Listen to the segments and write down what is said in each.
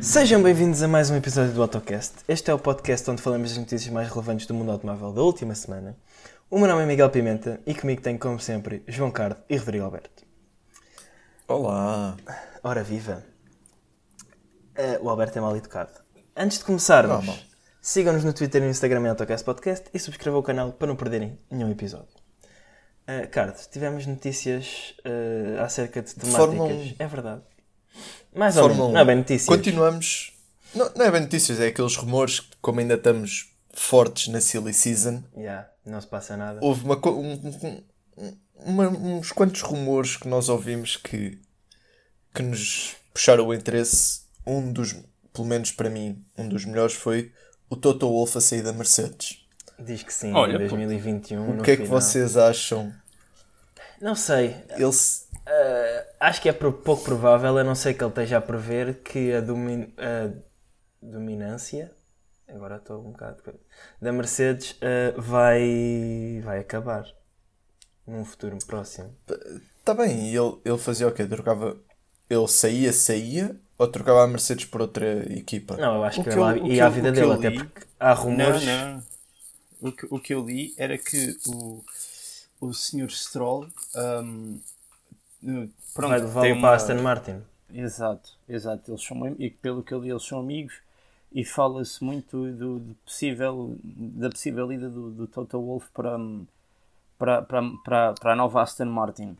Sejam bem-vindos a mais um episódio do AutoCast. Este é o podcast onde falamos das notícias mais relevantes do mundo automóvel da última semana. O meu nome é Miguel Pimenta e comigo tenho, como sempre, João Cardo e Rodrigo Alberto. Olá! Ora viva! Uh, o Alberto é mal educado. Antes de começarmos, não. Sigam-nos no Twitter e no Instagram em AutoCast Podcast e subscrevam o canal para não perderem nenhum episódio. Uh, Cardo, tivemos notícias uh, acerca de temáticas. Fórmula 1. É verdade. Mais ou menos. 1. Não é bem notícias. Continuamos. Não, não é bem notícias, é aqueles rumores que, como ainda estamos fortes na Silly Season, Yeah, não se passa nada. houve uma, um- um- um- uma- uns quantos rumores que nós ouvimos que, que nos puxaram o interesse. Um dos, pelo menos para mim, um dos melhores foi o Toto Wolff a sair da Mercedes. Diz que sim, Olha, em pô. 2021. O que é que final. vocês acham? Não sei. Ele Uh, acho que é pouco provável, a não ser que ele esteja a prever que a, domi- a dominância agora estou um bocado da Mercedes uh, vai, vai acabar num futuro próximo. Tá bem, ele, ele fazia o quê? Trocava. Ele saía, saía ou trocava a Mercedes por outra equipa? Não, eu acho O que, que eu- lá- o e que à eu- vida dele, eu até li- porque há rumores. Não, não. O que, o que eu li era que o, o Sr. Stroll um, pronto, Vai tem levá-lo uma- para a Aston Martin. Exato, exato. Eles são, e pelo que eu li, eles são amigos e fala-se muito do, do possível, da possível ida do, do Toto Wolff para, para, para, para, para a nova Aston Martin.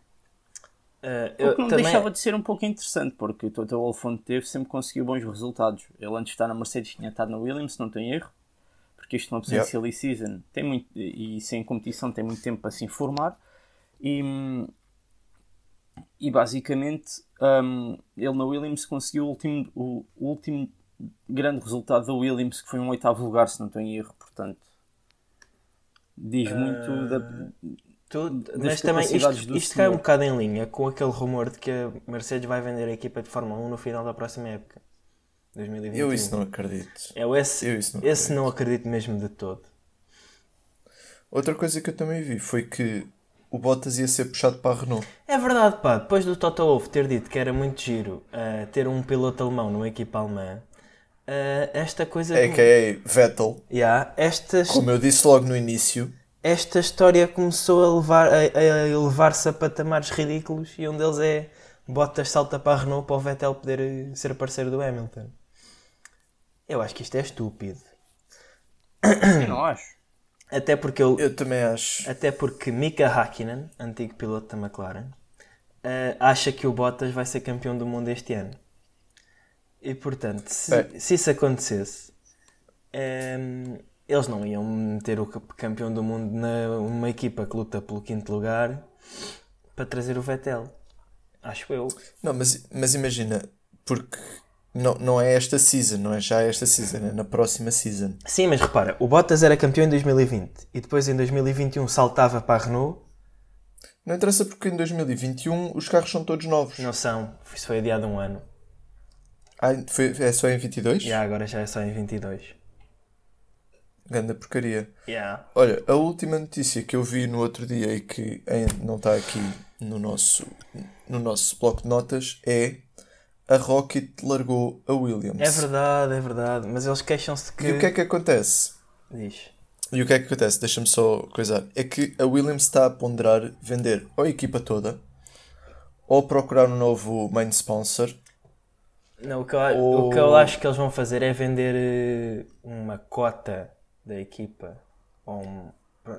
Uh, O eu que não também- deixava de ser um pouco interessante, porque o Toto Wolff teve sempre conseguiu bons resultados. Ele antes de estar na Mercedes tinha estado na Williams, se não tem erro, porque isto não precisa Yep. de silly season tem muito, e sem competição tem muito tempo para se informar. E, e basicamente hum, ele na Williams conseguiu o último, o, o último grande resultado da Williams, que foi um oitavo lugar, se não tem erro, portanto. Diz muito da, Tu- mas também isto, do isto cai um bocado em linha com aquele rumor de que a Mercedes vai vender a equipa de Fórmula 1 no final da próxima época. 2021. Eu isso não acredito. Eu esse, Eu isso não esse acredito. não acredito mesmo de todo. Outra coisa que eu também vi foi que o Bottas ia ser puxado para a Renault. É verdade, pá. Depois do Toto Wolff ter dito que era muito giro uh, ter um piloto alemão numa equipa alemã, uh, esta coisa. É que é Vettel. Yeah, esta, Como eu disse logo no início, esta história começou a levar a, a elevar-se a patamares ridículos e um deles é Bottas salta para a Renault para o Vettel poder eh, ser parceiro do Hamilton. Eu acho que isto é estúpido. Eu não acho. Até porque eu, eu também acho. Até porque Mika Hakkinen, antigo piloto da McLaren, eh, acha que o Bottas vai ser campeão do mundo este ano. E portanto, se, É. se isso acontecesse, ehm, eles não iam meter o campeão do mundo numa equipa que luta pelo quinto lugar para trazer o Vettel. Acho eu. Não, mas, mas imagina, porque não, não é esta season, não é já esta season, é na próxima season. Sim, mas repara, o Bottas era campeão em 2020 e depois em 2021 saltava para a Renault. Não interessa porque em 2021 os carros são todos novos. Não são, isso foi adiado um ano. Ah, foi, é só em 22? E agora já é só em 22. Ganda porcaria. Yeah. Olha, a última notícia que eu vi no outro dia e que ainda não está aqui no nosso, no nosso bloco de notas é a Rocket largou a Williams. É verdade, é verdade. Mas eles queixam-se que. E o que é que acontece? Diz. E o que é que acontece? Deixa-me só coisar. É que a Williams está a ponderar vender ou a equipa toda ou procurar um novo main sponsor. Não, o, que eu, Ou- o que eu acho que eles vão fazer é vender eh, uma cota da equipa. Ou um,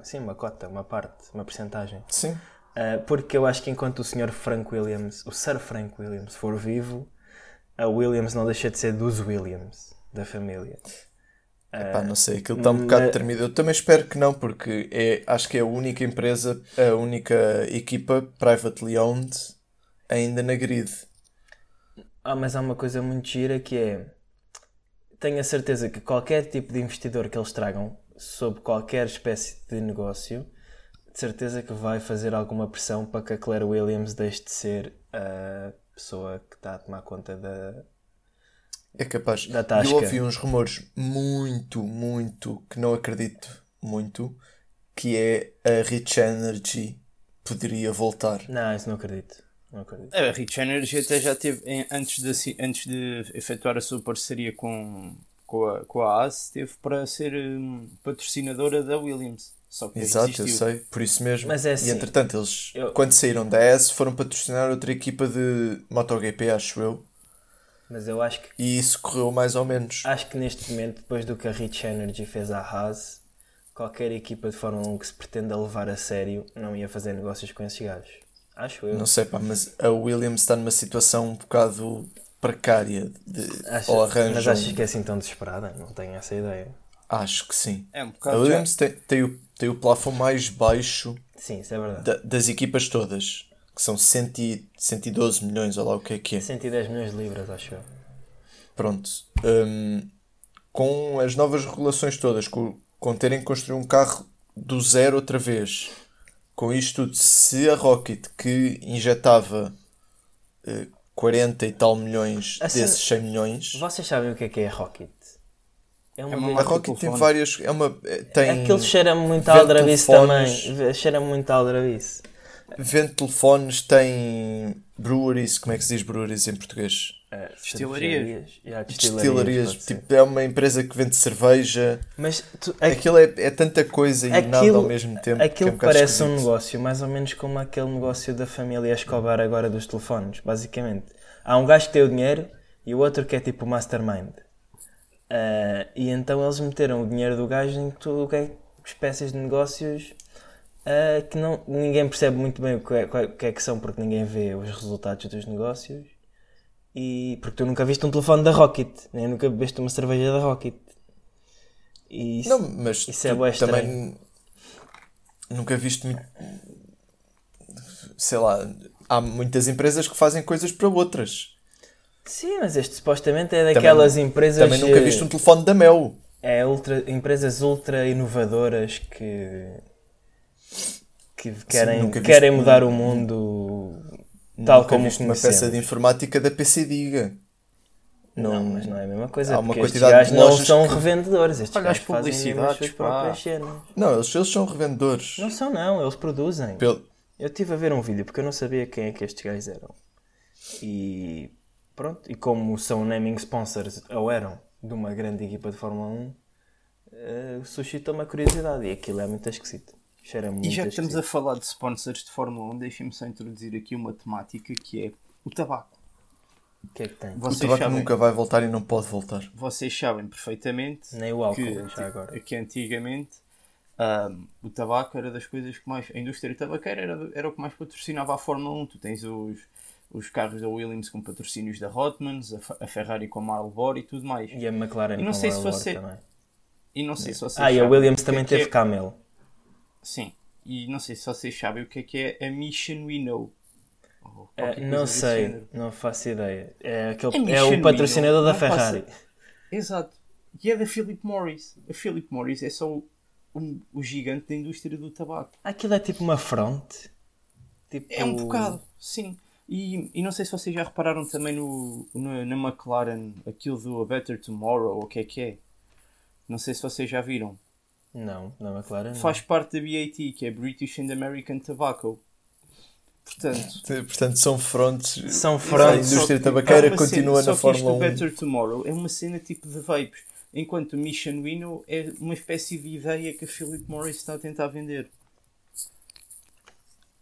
sim, uma cota, uma parte, uma porcentagem. Sim. Ah, porque eu acho que enquanto o Sr. Frank Williams, o Sir Frank Williams, for vivo, a Williams não deixa de ser dos Williams, da família. Epá, não sei, aquilo está um bocado tremido. Eu também espero que não, porque é, acho que é a única empresa, a única equipa privately owned ainda na grid. Ah, mas há uma coisa muito gira que é. Tenho a certeza que qualquer tipo de investidor que eles tragam, sob qualquer espécie de negócio, de certeza que vai fazer alguma pressão para que a Claire Williams deixe de ser a pessoa que está a tomar conta da. É capaz. Da tasca. Eu ouvi uns rumores muito, muito que não acredito muito, que é a Rich Energy poderia voltar. Não, isso não acredito. Não acredito. A Rich Energy até já teve, em- antes de, antes de efetuar a sua parceria com, com, a, com a AS, teve para ser hum, patrocinadora da Williams. Só que Exato, eu sei, por isso mesmo. Mas é e assim, entretanto, eles, eu- quando saíram da S, foram patrocinar outra equipa de MotoGP, acho eu, Mas eu acho que, e isso correu mais ou menos. acho que neste momento, depois do que a Rich Energy fez à Haas, qualquer equipa de Fórmula 1 que se pretenda levar a sério não ia fazer negócios com esses gajos. Acho eu. Não sei, pá, mas a Williams está numa situação um bocado precária. De, ou arranjam. mas achas que é assim tão desesperada? Não tenho essa ideia. Acho que sim. É um A Williams tem, tem, o, tem o plafond mais baixo Sim, isso é verdade. da- das equipas todas, que são 100, e- 112 milhões, ou lá o que é que é. 110 milhões de libras, acho eu. Pronto. Hum, com as novas regulações todas, com, com terem que construir um carro do zero outra vez, com isto tudo, se a Rocket que injetava eh, 40 e tal milhões Assim, desses 100 milhões, Vocês sabem o que é que é a Rocket? É uma, É uma a Rocket tem várias. É uma, eh, tem Aquilo cheira muito a aldrabice também. Cheira muito a aldrabice. Vende telefones, tem breweries, como é que se diz breweries em português? Destilarias. Yeah, Destilarias, tipo, é uma empresa que vende cerveja. Mas tu, aqu- Aquilo é, é tanta coisa e nada aquilo, ao mesmo tempo. que é aquilo um parece um esquisito. negócio mais ou menos como aquele negócio da família Escobar agora dos telefones, basicamente. Há um gajo que tem o dinheiro e o outro que é tipo o mastermind. Ah, e então eles meteram o dinheiro do gajo em tudo o que é espécies de negócios ah, que não, ninguém percebe muito bem o que, é, o que é que são porque ninguém vê os resultados dos negócios. E porque tu nunca viste um telefone da Rocket, nem nunca bebeste uma cerveja da Rocket. E isso, Não, mas Isso é bué também nunca viste muito. Sei lá, há muitas empresas que fazem coisas para outras. Sim, mas este supostamente é daquelas empresas. Também nunca viste um telefone da Mel. É ultra, empresas ultra inovadoras que. Que querem, viste querem mudar o mundo tal como viste uma peça de informática da PC Diga. Não, mas não é a mesma coisa. Há uma quantidade de gajos não são que- revendedores. Estes Olha as publicidades, pá. Não, eles, eles são revendedores. Não são, não, eles produzem. Pelo- Eu estive a ver um vídeo porque eu não sabia quem é que estes gajos eram. E pronto, e como são naming sponsors, ou eram, de uma grande equipa de Fórmula 1, eh, suscitou-me a curiosidade. E aquilo é muito esquisito. Cheira muito E já que estamos a falar de sponsors de Fórmula 1, deixem-me só introduzir aqui uma temática que é o tabaco. O que é que tem? O Vocês tabaco sabem, nunca vai voltar e não pode voltar. vocês sabem perfeitamente Nem o álcool, que, já agora. que antigamente ahm, o tabaco era das coisas que mais. A indústria tabaqueira era, era o que mais patrocinava a Fórmula 1. Tu tens os, os carros da Williams com patrocínios da Hotmans, a, a Ferrari com a Marlboro e tudo mais. E a McLaren E não com sei a se você- também. E não sei se vocês Ah, e a Williams o também é que teve é- Camel. Sim. E não sei se vocês sabem o que é que é a Mission We Know. Qualquer não sei, não faço ideia. É, aquele, É é, o patrocinador da Ferrari. Exato. E é da Philip Morris. A Philip Morris é só o, um- o gigante da indústria do tabaco. Aquilo é tipo uma fronte. Tipo... É um bocado, sim. E, e não sei se vocês já repararam também no, no- na McLaren aquilo do A Better Tomorrow, ou o que é que é. Não sei se vocês já viram. Não, na McLaren. não. Faz parte da BAT, que é British and American Tobacco. Portanto, Portanto, são frontes. São A frontes. indústria que- tabaqueira uma continua cena- na só que isto Fórmula do 1. Better Tomorrow é uma cena tipo de vapes, enquanto o Mission Winnow é uma espécie de ideia que a Philip Morris está a tentar vender.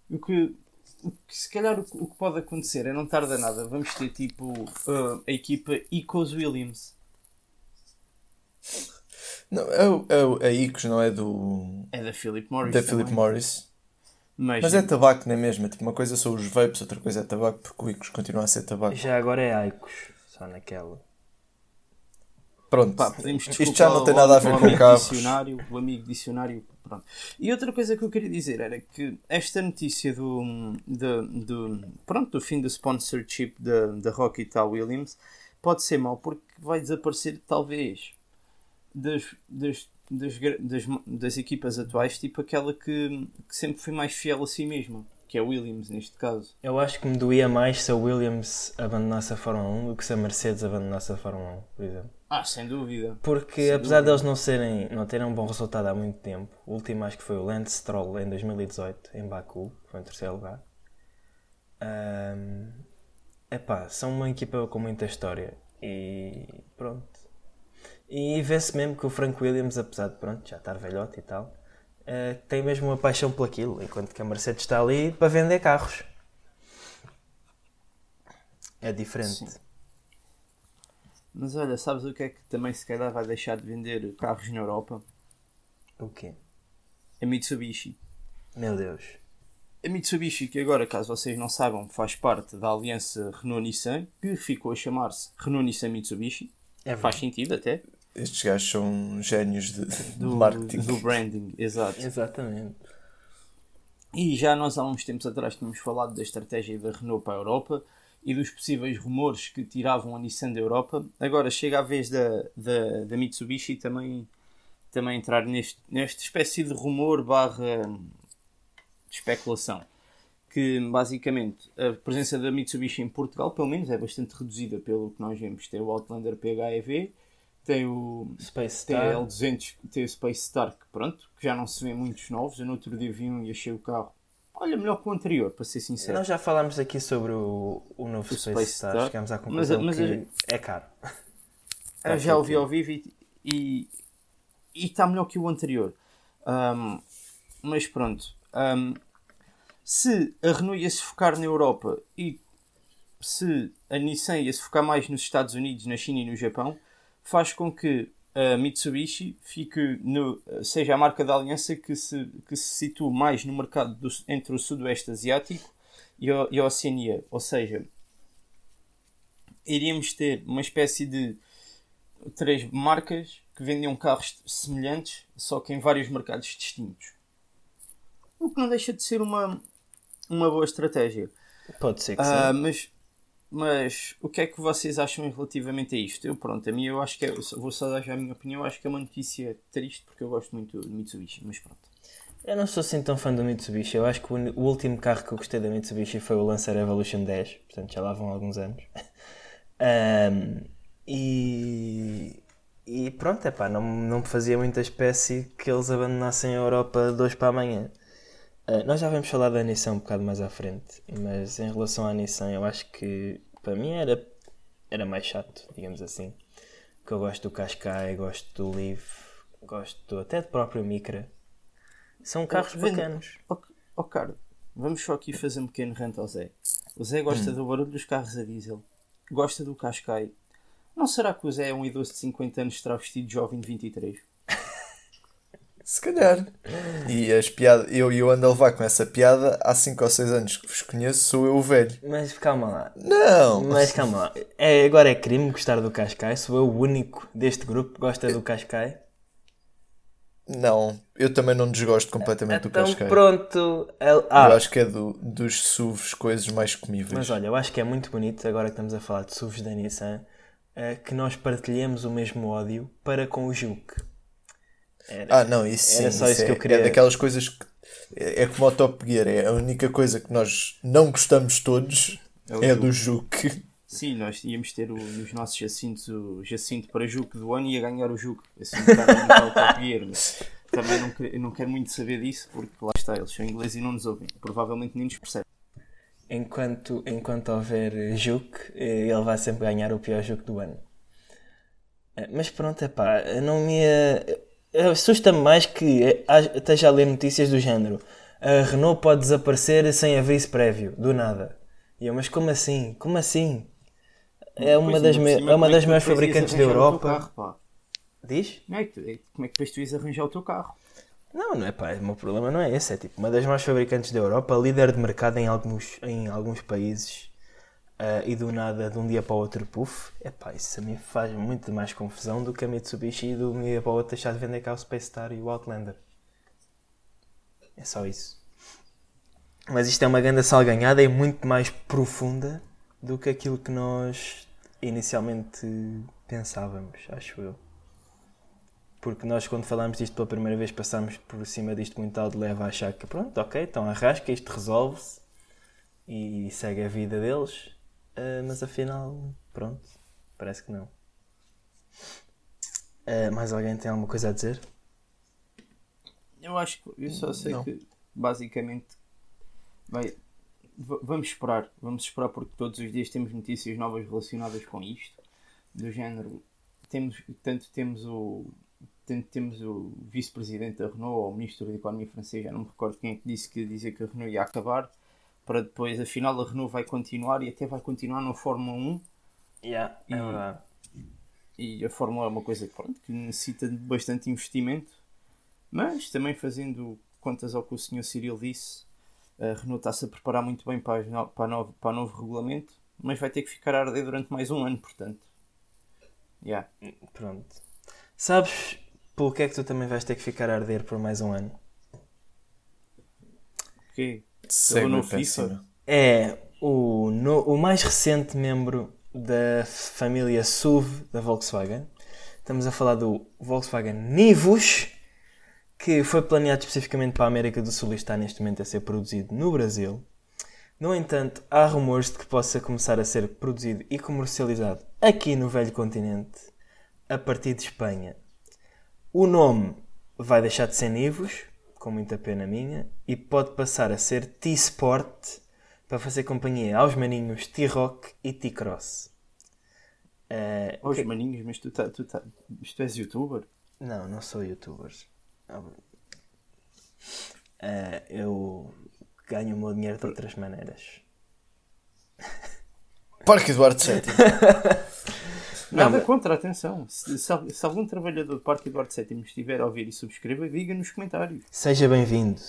O que, o que se calhar o, que- o que pode acontecer é não tarda nada. Vamos ter tipo uh, a equipa Ecos Williams. Não, é o- é o- a Icos não é do. É da Philip Morris. da. Philip Morris. Mas, Mas é tabaco, não é mesmo? É Tipo, uma coisa são os vapes, outra coisa é tabaco, porque o Icos continua a ser tabaco. Já agora é Aicos. Só naquela. Pronto, Pá, isto já não tem nada a o- ver o com carros. Dicionário, o amigo dicionário, pronto. E outra coisa que eu queria dizer era que esta notícia do, do, do, pronto, do fim do sponsorship da, da Rocket à Williams pode ser mau porque vai desaparecer talvez das, das, das, das, das equipas atuais, tipo aquela que, que sempre foi mais fiel a si mesma. que é Williams neste caso. Eu acho que me doía mais se a Williams abandonasse a Fórmula 1 do que se a Mercedes abandonasse a Fórmula 1, por exemplo. Ah, sem dúvida. Porque Sem apesar dúvida. deles não, serem, não terem um bom resultado há muito tempo, o último acho que foi o Lance Stroll em 2018, em Baku, foi em terceiro lugar. Ahm, epá, são uma equipa com muita história e pronto. E vê-se mesmo que o Frank Williams, apesar de pronto, já estar velhote e tal, eh, tem mesmo uma paixão por aquilo, enquanto que a Mercedes está ali para vender carros. É diferente. Sim. Mas olha, sabes o que é que também se calhar vai deixar de vender carros na Europa? O quê? A Mitsubishi. Meu Deus. A Mitsubishi, que agora, caso vocês não saibam, faz parte da aliança Renault-Nissan, que ficou a chamar-se Renault-Nissan-Mitsubishi. É Faz sentido até. Estes gajos são génios de, Do, marketing. do branding, exato. Exatamente. E já nós há uns tempos atrás tínhamos falado da estratégia da Renault para a Europa e dos possíveis rumores que tiravam a Nissan da Europa. Agora chega a vez da, da, da Mitsubishi também, também entrar neste, nesta espécie de rumor barra de especulação. Que basicamente a presença da Mitsubishi em Portugal, pelo menos, é bastante reduzida pelo que nós vemos. Tem o Outlander PHEV, tem o, Space Star. L200, tem o Space Star, que pronto, que já não se vê muitos novos. Eu no outro dia vi um e achei o carro, olha, melhor que o anterior, para ser sincero. Nós já falámos aqui sobre o, o novo O Space, Space Star. Star. Chegámos à Mas- conclusão mas que eu- é caro. Eu já ouvi tudo. ao vivo e- e e está melhor que o anterior. Ahm, mas pronto. ahm, se a Renault ia se focar na Europa e se a Nissan ia se focar mais nos Estados Unidos, na China e no Japão, faz com que a Mitsubishi fique no, seja a marca da aliança que se, que se situa mais no mercado do- entre o Sudoeste Asiático e a, e a Oceania. Ou seja, iríamos ter uma espécie de três marcas que vendiam carros semelhantes, só que em vários mercados distintos. O que não deixa de ser uma, uma boa estratégia. Pode ser que Ah, sim. mas, mas o que é que vocês acham relativamente a isto? Eu, pronto, a mim eu acho que é, vou só dar já a minha opinião, acho que é uma notícia triste porque eu gosto muito de Mitsubishi, mas pronto. Eu não sou assim tão fã do Mitsubishi. Eu acho que o, último carro que eu gostei da Mitsubishi foi o Lancer Evolution 10. Portanto, já lá vão alguns anos. Ahm, e, e pronto, epá, não, não me fazia muita espécie que eles abandonassem a Europa de hoje para amanhã. Ah, nós já vamos falar da Nissan um bocado mais à frente, mas em relação à Nissan, eu acho que para mim era, era mais chato, digamos assim. Que eu gosto do Qashqai, gosto do Leaf, gosto até do próprio Micra. São carros Vende- bacanos. Ó oh, Carlos, vamos só aqui fazer um pequeno rant ao Zé. O Zé gosta do barulho dos carros a diesel, gosta do Qashqai. Não será que o Zé é um idoso de 50 anos travestido de jovem de 23? Se calhar. E as piadas, eu e eu ando a levar com essa piada há 5 ou 6 anos que vos conheço, sou eu o velho. Mas calma lá. Não! Mas calma lá. É, agora é crime gostar do Qashqai. Sou eu o único deste grupo que gosta do Qashqai. Não, eu também não desgosto completamente do Então Cascai. pronto. Eu Ah, acho que é do, dos SUVs coisas mais comíveis. mas olha, eu acho que é muito bonito, agora que estamos a falar de SUVs da Nissan, eh, que nós partilhemos o mesmo ódio para com o Juke. Era- Ah, não, isso sim. Era só isso é, que eu queria- É daquelas coisas que. É, é como o Top Gear, é a única coisa que nós não gostamos todos É é, do Juke. Sim, nós íamos ter o, nos nossos jacintos o jacinto para Juque do ano e ia ganhar o Juque. Assim, o Top Gear, mas também não, quer- eu não quero muito saber disso porque lá está, eles são ingleses e não nos ouvem. Provavelmente nem nos percebem. Enquanto, enquanto houver Juke, eh, ele vai sempre ganhar o pior Juke do ano. Eh, Mas pronto, é pá, não me. eh, Assusta-me mais que eh, esteja a ler notícias do género. A Renault pode desaparecer sem aviso prévio, do nada. E eu, mas como assim? Como assim? É uma Pois, das, me- é uma como das maiores fabricantes da Europa. carro? Diz? Como é, que, tu- como é que depois tu ias arranjar o teu carro? Não, não é pá, o meu problema não é esse. É tipo uma das maiores fabricantes da Europa, líder de mercado em alguns, em alguns países ah, e do nada, de um dia para o outro, puff. É pá, isso a mim faz muito mais confusão do que a Mitsubishi e de um dia para o outro deixar de vender cá o Space Star e o Outlander. É só isso. Mas isto é uma grande salganhada e muito mais profunda do que aquilo que nós inicialmente pensávamos, acho eu. porque nós quando falámos disto pela primeira vez passámos por cima disto muito de leva a achar que pronto, ok, então arrasca, isto resolve-se e segue a vida deles, uh, mas afinal, pronto, parece que não. Uh, mais alguém tem alguma coisa a dizer? Eu acho que eu só sei Não. que basicamente vai, vamos esperar, vamos esperar porque todos os dias temos notícias novas relacionadas com isto, do género temos, tanto temos o tanto temos o vice-presidente da Renault ou o ministro da Economia francês, já não me recordo quem é que disse que dizia que a Renault ia acabar, para depois afinal a Renault vai continuar e até vai continuar na Fórmula 1 Yeah, é E- verdade. e a Fórmula é uma coisa que, pronto, que necessita de bastante investimento, mas também fazendo contas ao que o Sr. Cyril disse, a Renault está-se a preparar muito bem para, no- para, novo, para o novo regulamento, mas vai ter que ficar a arder durante mais um ano, portanto. Yeah. Pronto. Sabes pelo que é que tu também vais ter que ficar a arder por mais um ano? Ok. Segue no. É o, no- o mais recente membro da família SUV da Volkswagen. Estamos a falar do Volkswagen Nivus, que foi planeado especificamente para a América do Sul e está neste momento a ser produzido no Brasil. No entanto, há rumores de que possa começar a ser produzido e comercializado aqui no velho continente a partir de Espanha. O nome vai deixar de ser Nivus, com muita pena minha, e pode passar a ser T-Sport para fazer companhia aos maninhos T-Rock e T-Cross. Eh, Aos maninhos, mas tu, tá, tu, tá, mas tu és youtuber? não, não sou youtuber. Eh, eu ganho o meu dinheiro de outras maneiras. Parque Eduardo VII. Nada mas- contra, atenção. Se, se, se algum trabalhador do Parque Eduardo VII estiver a ouvir e subscreva, diga nos comentários. Seja bem-vindo.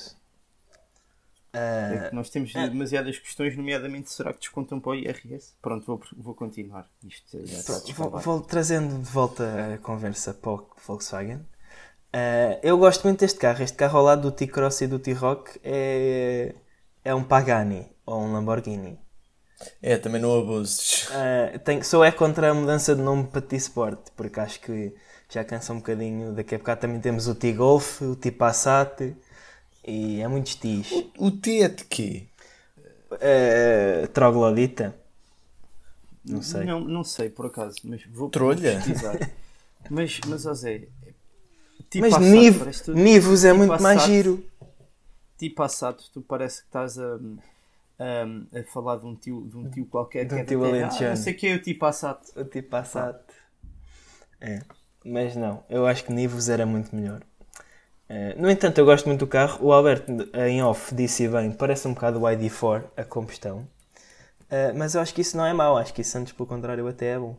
É Eh, que nós temos demasiadas questões, nomeadamente será que descontam para o IRS? Pronto, vou, vou continuar. Isto vou, vou trazendo de volta a conversa para o Volkswagen. Eh, eu gosto muito deste carro. Este carro ao lado do T-Cross e do T-Rock é, é um Pagani ou um Lamborghini. É, também não abuses. Tem, só é contra a mudança de nome para T-Sport, porque acho que já cansa um bocadinho. Daqui a bocado também temos o T-Golf, o T-Passat e é muito estis. O T é de quê? Eh, troglodita? Não sei. Não, não sei, por acaso, mas vou Trolha? mas, mas, ó Zé, tipo Mas Passat, Niv, parece tu- Nivus é muito mais giro. tipo Passat, tu parece que estás a, a, a falar de um tio, de um tio qualquer De um que é tio alentejano. Ah, não sei quem é o tipo Passat. O tipo Passat. É. Mas não, eu acho que Nivus era muito melhor. Eh, no entanto, eu gosto muito do carro. O Alberto, em off, disse bem, parece um bocado o ID4, a combustão. Eh, mas eu acho que isso não é mau, acho que isso antes, pelo contrário, até é bom.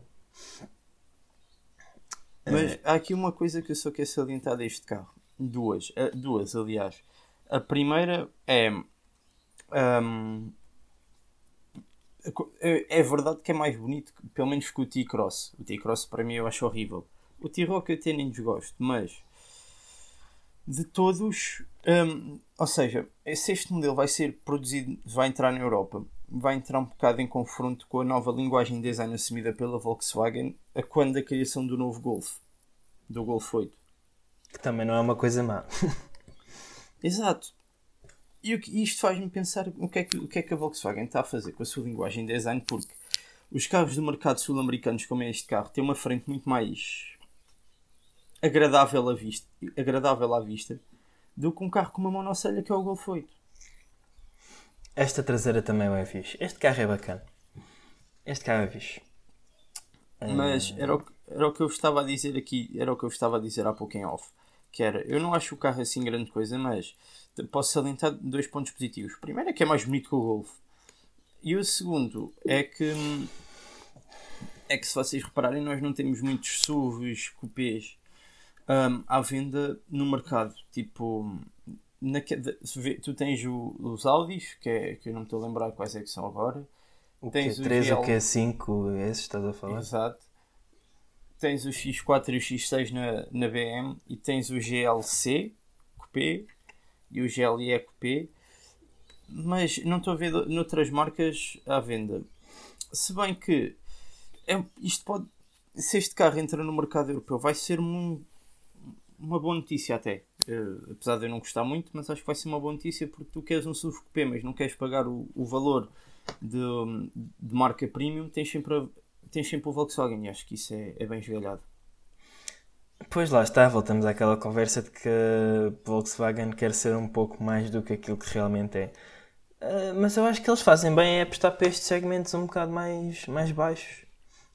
Mas há aqui uma coisa que eu só quero salientar deste carro. Duas. duas, aliás. A primeira é. Ahm, é verdade que é mais bonito, pelo menos que o T-Cross. O T-Cross para mim eu acho horrível. O T-Rock eu até nem desgosto, mas de todos, ahm, ou seja, se este modelo vai ser produzido, vai entrar na Europa, vai entrar um bocado em confronto com a nova linguagem de design assumida pela Volkswagen a quando da criação do novo Golf, do Golf 8. Que também não é uma coisa má. Exato. E o que- isto faz-me pensar o que, é que, o que é que a Volkswagen está a fazer com a sua linguagem de design, porque os carros do mercado sul-americanos, como é este carro, têm uma frente muito mais agradável à vista, agradável à vista do que um carro com uma monocelha que é o Golf 8. Esta traseira também é fixe. Este carro é bacana. Este carro é fixe. Mas era o, que, era o que eu estava a dizer aqui, era o que eu estava a dizer há pouco em off. Que era, eu não acho o carro assim grande coisa, mas posso salientar dois pontos positivos. O primeiro é que é mais bonito que o Golf. E o segundo é que é que se vocês repararem nós não temos muitos SUVs, cupês hum, à venda no mercado. Tipo, vê- tu tens o- os Audis, que, é, que eu não me estou a lembrar quais é que são agora. O Tens o Q3, o GL. Q5, esses estás a falar? Exato. Tens o X4 e o X6 na, na BM e tens o GLC Coupé e o GLE Coupé, mas não estou a ver noutras marcas à venda. Se bem que é, isto pode, se este carro entra no mercado europeu, vai ser um, uma boa notícia até. Uh, apesar de eu não gostar muito, mas acho que vai ser uma boa notícia porque tu queres um SUV coupé, mas não queres pagar o, o valor de, de marca premium, tens sempre, a, tens sempre o Volkswagen e acho que isso é, é bem esgalhado. Pois lá está, voltamos àquela conversa de que Volkswagen quer ser um pouco mais do que aquilo que realmente é. Uh, mas eu acho que eles fazem bem é apostar para estes segmentos um bocado mais, mais baixos,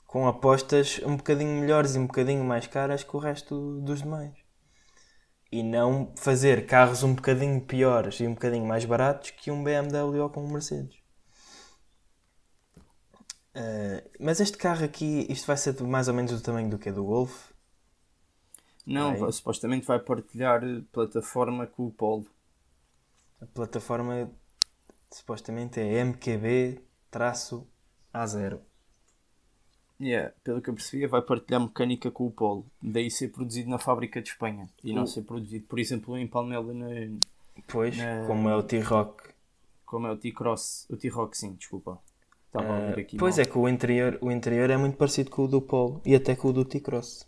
com apostas um bocadinho melhores e um bocadinho mais caras que o resto dos demais. E não fazer carros um bocadinho piores e um bocadinho mais baratos que um BMW ou com um Mercedes. Uh, mas este carro aqui, isto vai ser mais ou menos do tamanho do que do Golf? Não, vai. supostamente vai partilhar plataforma com o Polo. A plataforma supostamente é MQB-A0. Yeah, pelo que eu percebi, vai partilhar mecânica com o Polo. Daí ser produzido na fábrica de Espanha e não ser produzido, por exemplo, em Palmela na. Pois, na... como é o T-Rock. Como é o T-Cross. O T-Rock, sim, desculpa. Estava a ouvir aqui. Pois mal. é, que o interior, o interior é muito parecido com o do Polo e até com o do T-Cross.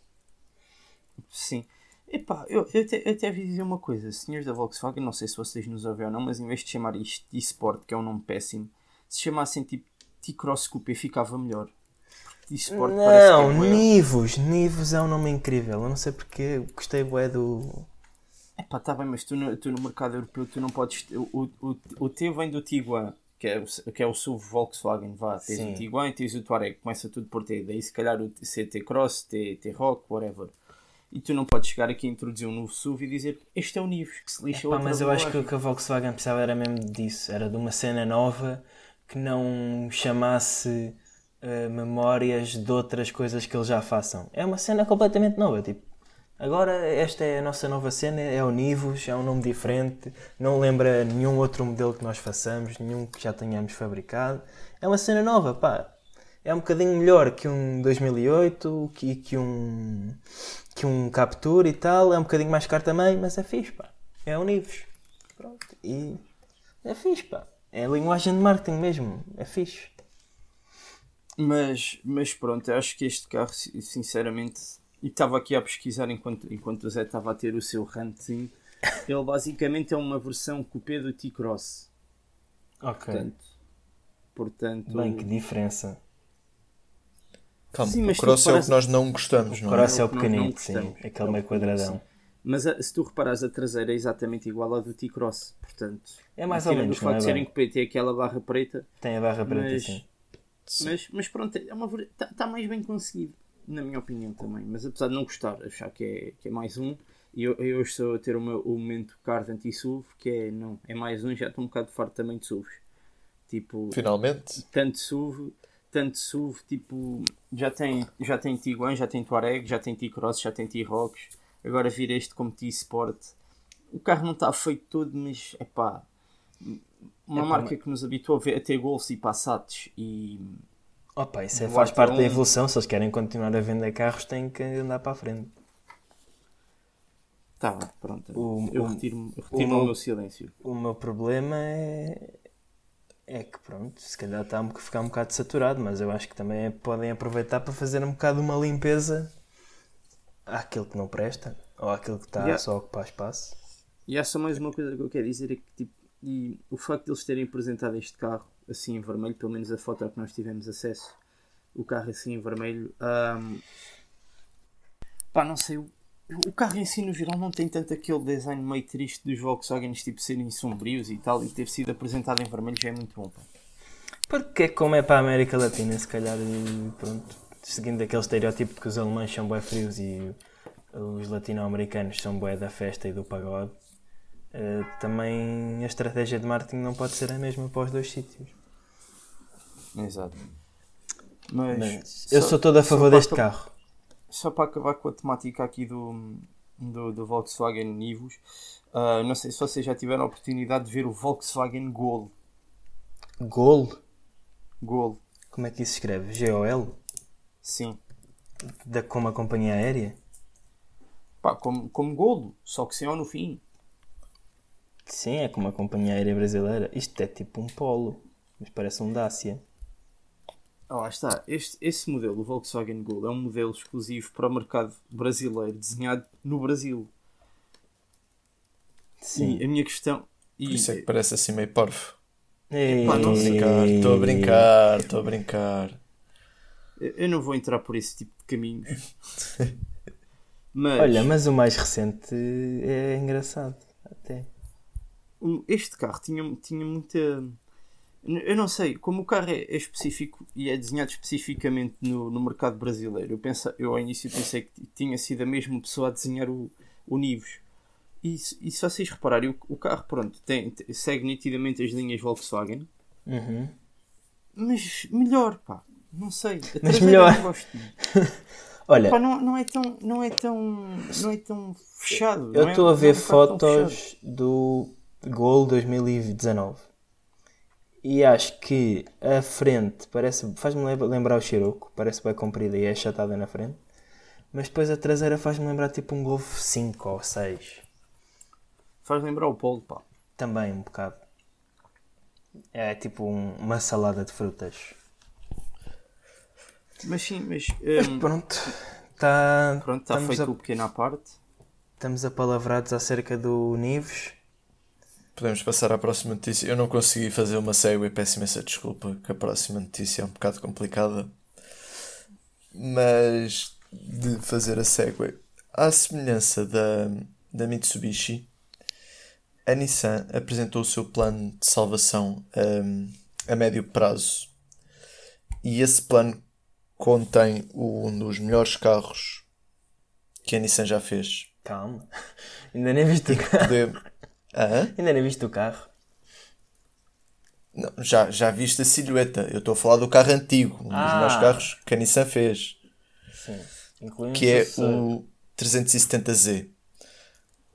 Sim. Epá, eu, eu, te, eu até vi dizer uma coisa, senhores da Volkswagen, não sei se vocês nos ouvem ou não, mas em vez de chamar isto de Sport, que é um nome péssimo, se chamassem tipo T-Cross Coupe ficava melhor. T-Sport não, é Nivos, Nivos é um nome incrível, eu não sei porque, gostei bué do... Epá, tá bem, mas tu no, tu no mercado europeu tu não podes... O, o, o T vem do Tiguan, que é, que é o SUV Volkswagen, vá, tens Sim. o Tiguan e tens o Touareg, começa tudo por T, daí se calhar o CT Cross, T, T Rock, whatever. E tu não podes chegar aqui a introduzir um novo SUV e dizer este é o Nivus, que se lixa Epá, Mas eu acho que o que a Volkswagen precisava era mesmo disso, era de uma cena nova que não chamasse uh, memórias de outras coisas que eles já façam. É uma cena completamente nova, tipo, agora esta é a nossa nova cena, é o Nivus, é um nome diferente, não lembra nenhum outro modelo que nós façamos, nenhum que já tenhamos fabricado. É uma cena nova, pá. É um bocadinho melhor que um 2008, que, que um que um Capture e tal, é um bocadinho mais caro também, mas é fixe, pá. É Univos. Pronto. E é fixe, pá. É linguagem de marketing mesmo. É fixe. Mas, mas pronto, acho que este carro, sinceramente, e estava aqui a pesquisar enquanto, enquanto o Zé estava a ter o seu ranting, ele basicamente é uma versão coupé do T-Cross. Ok. Portanto, portanto, Bem, que diferença. Calma, sim, o cross é o que nós não gostamos, não é? O cross é o pequenito, sim, aquele meio quadradão. Mas a, se tu reparas, a traseira é exatamente igual à do T-Cross, portanto... É mais ou menos, O facto de serem coupé tem aquela barra preta... Tem a barra preta, mas, sim. Mas, mas pronto, está é uma, tá, tá mais bem conseguido, na minha opinião também. Mas apesar de não gostar, achar que é, que é mais um... E eu, eu estou a ter o, meu, o momento card anti-SUV, que é, não, é mais um, já estou um bocado farto também de SUVs. Tipo... Finalmente? Tanto SUV tanto SUV, tipo, já tem, já tem Tiguan, já tem Touareg, já tem T-Cross, já tem T-Rocks, agora vir este como T-Sport. O carro não está feito todo, mas é pá, uma é marca que nos habituou a, ver, a ter Golfs e Passats e. Opa, isso é, faz parte um... da evolução. Se eles querem continuar a vender carros, têm que andar para a frente. Tá, pronto. O, eu retiro, retiro o, o meu silêncio. O meu problema é, é que pronto, se calhar está a ficar um bocado saturado, mas eu acho que também podem aproveitar para fazer um bocado uma limpeza àquilo que não presta ou àquilo que está yeah. só a ocupar espaço. E há só mais uma coisa que eu quero dizer: é que tipo, e o facto de eles terem apresentado este carro assim em vermelho, pelo menos a foto a que nós tivemos acesso, o carro assim em vermelho, um, pá, não sei, o carro em si no geral não tem tanto aquele design meio triste dos Volkswagens tipo serem sombrios e tal e ter sido apresentado em vermelho já é muito bom pá. porque como é para a América Latina se calhar pronto seguindo aquele estereótipo de que os alemães são bué frios e os latino-americanos são bué da festa e do pagode uh, também a estratégia de marketing não pode ser a mesma para os dois sítios exato mas, mas eu sou todo a favor deste carro só para acabar com a temática aqui do, do, do Volkswagen Nivus, uh, não sei se vocês já tiveram a oportunidade de ver o Volkswagen Gol. Gol? Gol. Como é que isso se escreve? G-O-L? Sim. Da, como a companhia aérea? Pá, como, como Golo, só que sem O no fim. Sim, é como a companhia aérea brasileira. Isto é tipo um polo, mas parece um Dacia. Ah, lá está. Este, esse modelo, o Volkswagen Gol, é um modelo exclusivo para o mercado brasileiro, desenhado no Brasil. Sim. E a minha questão. E, Por isso é que parece assim meio parvo. Estou a brincar, estou a brincar. eu- eu não vou entrar por esse tipo de caminhos. Mas, Olha, mas o mais recente é engraçado. Este carro tinha, tinha muita. Eu não sei, como o carro é, é específico e é desenhado especificamente no, no mercado brasileiro, eu, eu ao início pensei que tinha sido a mesma pessoa a desenhar o, o Nivus. E, se- e se vocês repararem, o, o carro pronto, tem, segue nitidamente as linhas Volkswagen, Uhum. mas melhor, pá. Não sei. Mas melhor. não gosto. Olha, não, não é tão. Não é tão. Não é tão fechado. eu é- estou a não é ver um fotos do Gol 2019 e acho que a frente parece faz-me lembra- lembrar o Cherokee, parece bem comprida e é achatada na frente, mas depois a traseira faz-me lembrar tipo um Golf 5 ou 6. Faz lembrar o Polo, pá. Também um bocado. É tipo um- uma salada de frutas. Mas sim, mas. Hum, pronto, tá, pronto, está estamos, feito a, o pequeno à parte. estamos apalavrados acerca do Nives. Podemos passar à próxima notícia. Eu não consegui fazer uma segue, peço imensa desculpa, que a próxima notícia é um bocado complicada. Mas de fazer a segue, à semelhança da, da Mitsubishi, a Nissan apresentou o seu plano de salvação hum, a médio prazo. E esse plano contém um dos melhores carros que a Nissan já fez. Calma, ainda nem viste o carro. Poder- Hã? Ainda nem viste o carro. Não, já, já viste a silhueta. Eu estou a falar do carro antigo, um dos Ah. melhores carros que a Nissan fez, Sim, incluindo que é o 370Z.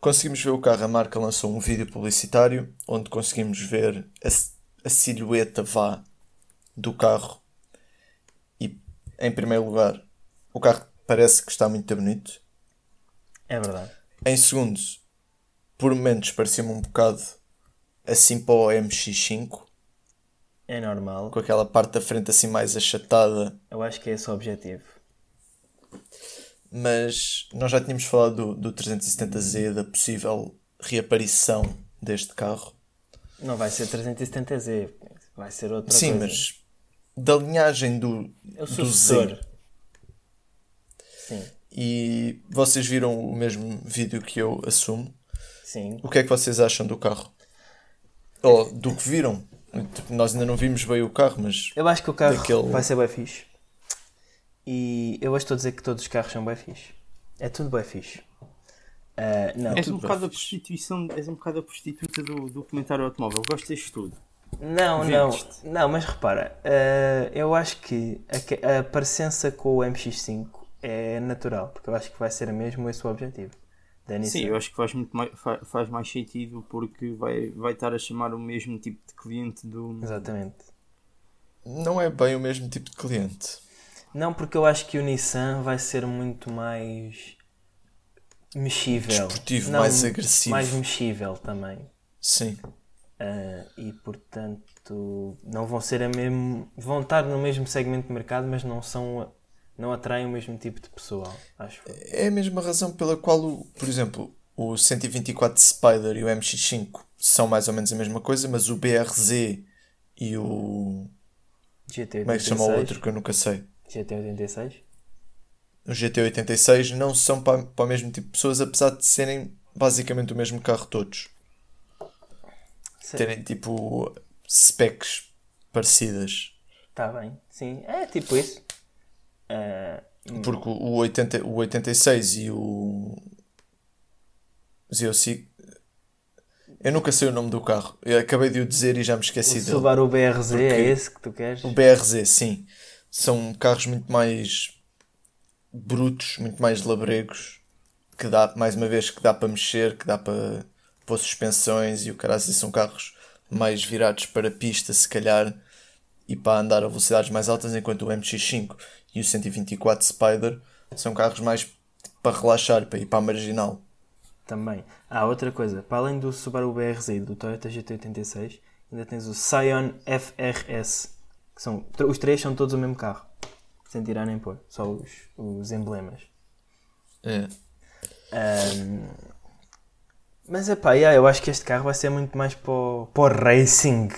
Conseguimos ver o carro, a marca lançou um vídeo publicitário onde conseguimos ver a, a silhueta vá do carro. E em primeiro lugar, o carro parece que está muito bonito. É verdade. Em segundo, por momentos parecia-me um bocado assim para o MX5, É normal. com aquela parte da frente assim mais achatada. Eu acho que é esse o objetivo. mas nós já tínhamos falado do, do 370Z, da possível reaparição deste carro. Não vai ser 370Z, vai ser outra Sim, coisa. mas da linhagem do, É do. Z. Sim, E vocês viram o mesmo vídeo que eu assumo. Sim. O que é que vocês acham do carro? Ou do que viram? Tipo, Nós ainda não vimos bem o carro, mas Eu acho que o carro Daquele- vai ser bem fixe. E eu hoje estou a dizer que todos os carros são bem fixe. É tudo bem fixe. Ah, não, És um bocado a prostituição, és um bocado a prostituta do, do comentário automóvel. Gosto deste tudo. não, não, Viste? não, mas repara, ah, eu acho que a, a parecença com o MX5 é natural, porque eu acho que vai ser mesmo esse o objetivo. Sim, eu acho que faz, muito mais, fa- faz mais sentido porque vai, vai estar a chamar o mesmo tipo de cliente do. Exatamente. não é bem o mesmo tipo de cliente. Não, porque eu acho que o Nissan vai ser muito mais mexível. Desportivo, Não, mais agressivo. Mais mexível também. Sim. Ah, e portanto não vão ser a mesmo. vão estar no mesmo segmento de mercado, mas não são. Não atraem o mesmo tipo de pessoal, acho. É a mesma razão pela qual, o- por exemplo, o 124 Spider e o MX5 são mais ou menos a mesma coisa, mas o BRZ e o. GT86. Como é que chama o outro que eu nunca sei? GT86? O GT86 não são para, para o mesmo tipo de pessoas, apesar de serem basicamente o mesmo carro todos. Sei. Terem tipo specs parecidas. Tá bem, sim. É tipo isso. Ah, Porque o, 80, o 86 e o. o Z05. Eu nunca sei o nome do carro. Eu acabei de o dizer e já me o esqueci dele. Subaru BRZ é Porque- esse que tu queres? O BRZ, sim. São carros muito mais brutos, muito mais labregos. Que dá, mais uma vez, que dá para mexer, que dá para pôr suspensões e o caralho. São carros mais virados para pista, se calhar, e para andar a velocidades mais altas, enquanto o MX5 e o 124 Spider são carros mais para relaxar, para ir para a marginal. Também. Ah, outra coisa. Para além do Subaru BRZ e do Toyota GT86, ainda tens o Scion FRS. Que são, os três são todos o mesmo carro. Sem tirar nem pôr. Só os, os emblemas. É. Ahm, Mas é pá, yeah, eu acho que este carro vai ser muito mais para o, para o racing.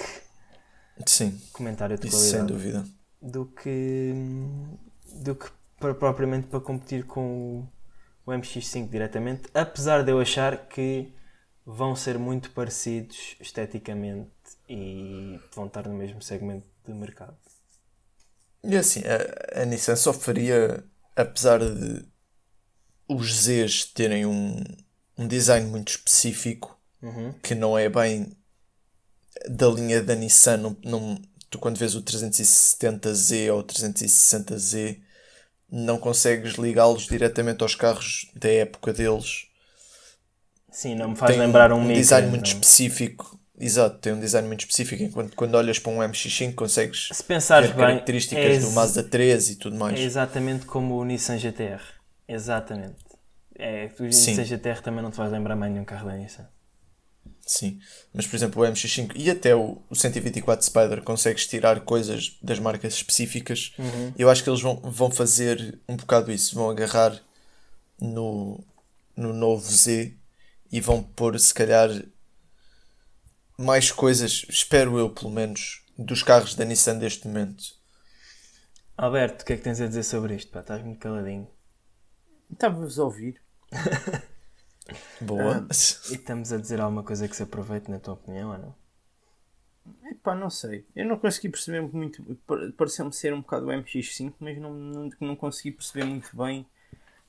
Sim, Comentário de isso qualidade. sem dúvida. do que do que para, propriamente para competir com o, o MX5 diretamente, apesar de eu achar que vão ser muito parecidos esteticamente e vão estar no mesmo segmento de mercado. E assim, a, a Nissan só faria, apesar de os Zs terem um, um design muito específico, que não é bem da linha da Nissan, não, não- tu quando vês o 370Z ou o 360Z, não consegues ligá-los diretamente aos carros da época deles. Sim, não me faz Tem lembrar um, um design muito não. específico. Exato, tem um design muito específico, enquanto quando olhas para um MX5 consegues Se pensares ver bem, características é do Mazda 3 e tudo mais. É exatamente como o Nissan GTR. Exatamente. É, o Sim. Nissan GTR também não te vais lembrar mais nenhum carro da Nissan. Sim, mas por exemplo o MX5 e até o, o 124 Spider consegues tirar coisas das marcas específicas. Eu acho que eles vão, vão fazer um bocado isso, vão agarrar no, no novo Z e vão pôr se calhar mais coisas, espero eu pelo menos, dos carros da Nissan deste momento. Alberto, o que é que tens a dizer sobre isto? Pá, estás muito caladinho. Estava-vos a ouvir. Boa. E estamos a dizer alguma coisa que se aproveite, na tua opinião, ou não? Epá, não sei. Eu não consegui perceber muito. pa- Pareceu-me ser um bocado o MX5, mas não, não, não consegui perceber muito bem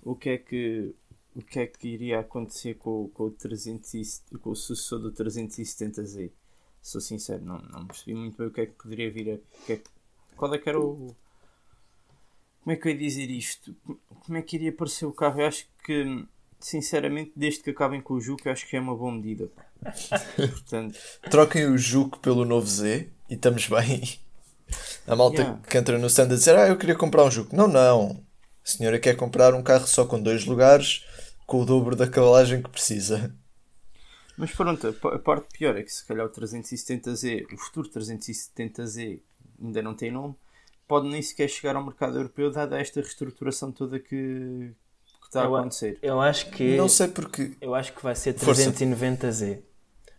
o que é que, o que, é que iria acontecer com, com, o 300 e- com o sucessor do 370Z. Sou sincero, não, não percebi muito bem o que é que poderia vir a. que é que- qual é que era o. Como é que eu ia dizer isto? Como é que iria aparecer o carro? Eu acho que, sinceramente, desde que acabem com o Juco, eu acho que é uma boa medida. Portanto. Troquem o Juke pelo novo Z e estamos bem. A malta Yeah. que entra no stand a dizer: Ah, eu queria comprar um Juke. Não, não. A senhora quer comprar um carro só com dois lugares, com o dobro da cavalagem que precisa. Mas pronto, a parte pior é que se calhar o 370Z, o futuro 370Z ainda não tem nome, pode nem sequer chegar ao mercado europeu dada esta reestruturação toda que, que está a Eu a- acontecer. Eu acho que. Não sei porque. Eu acho que vai ser Força. 390Z.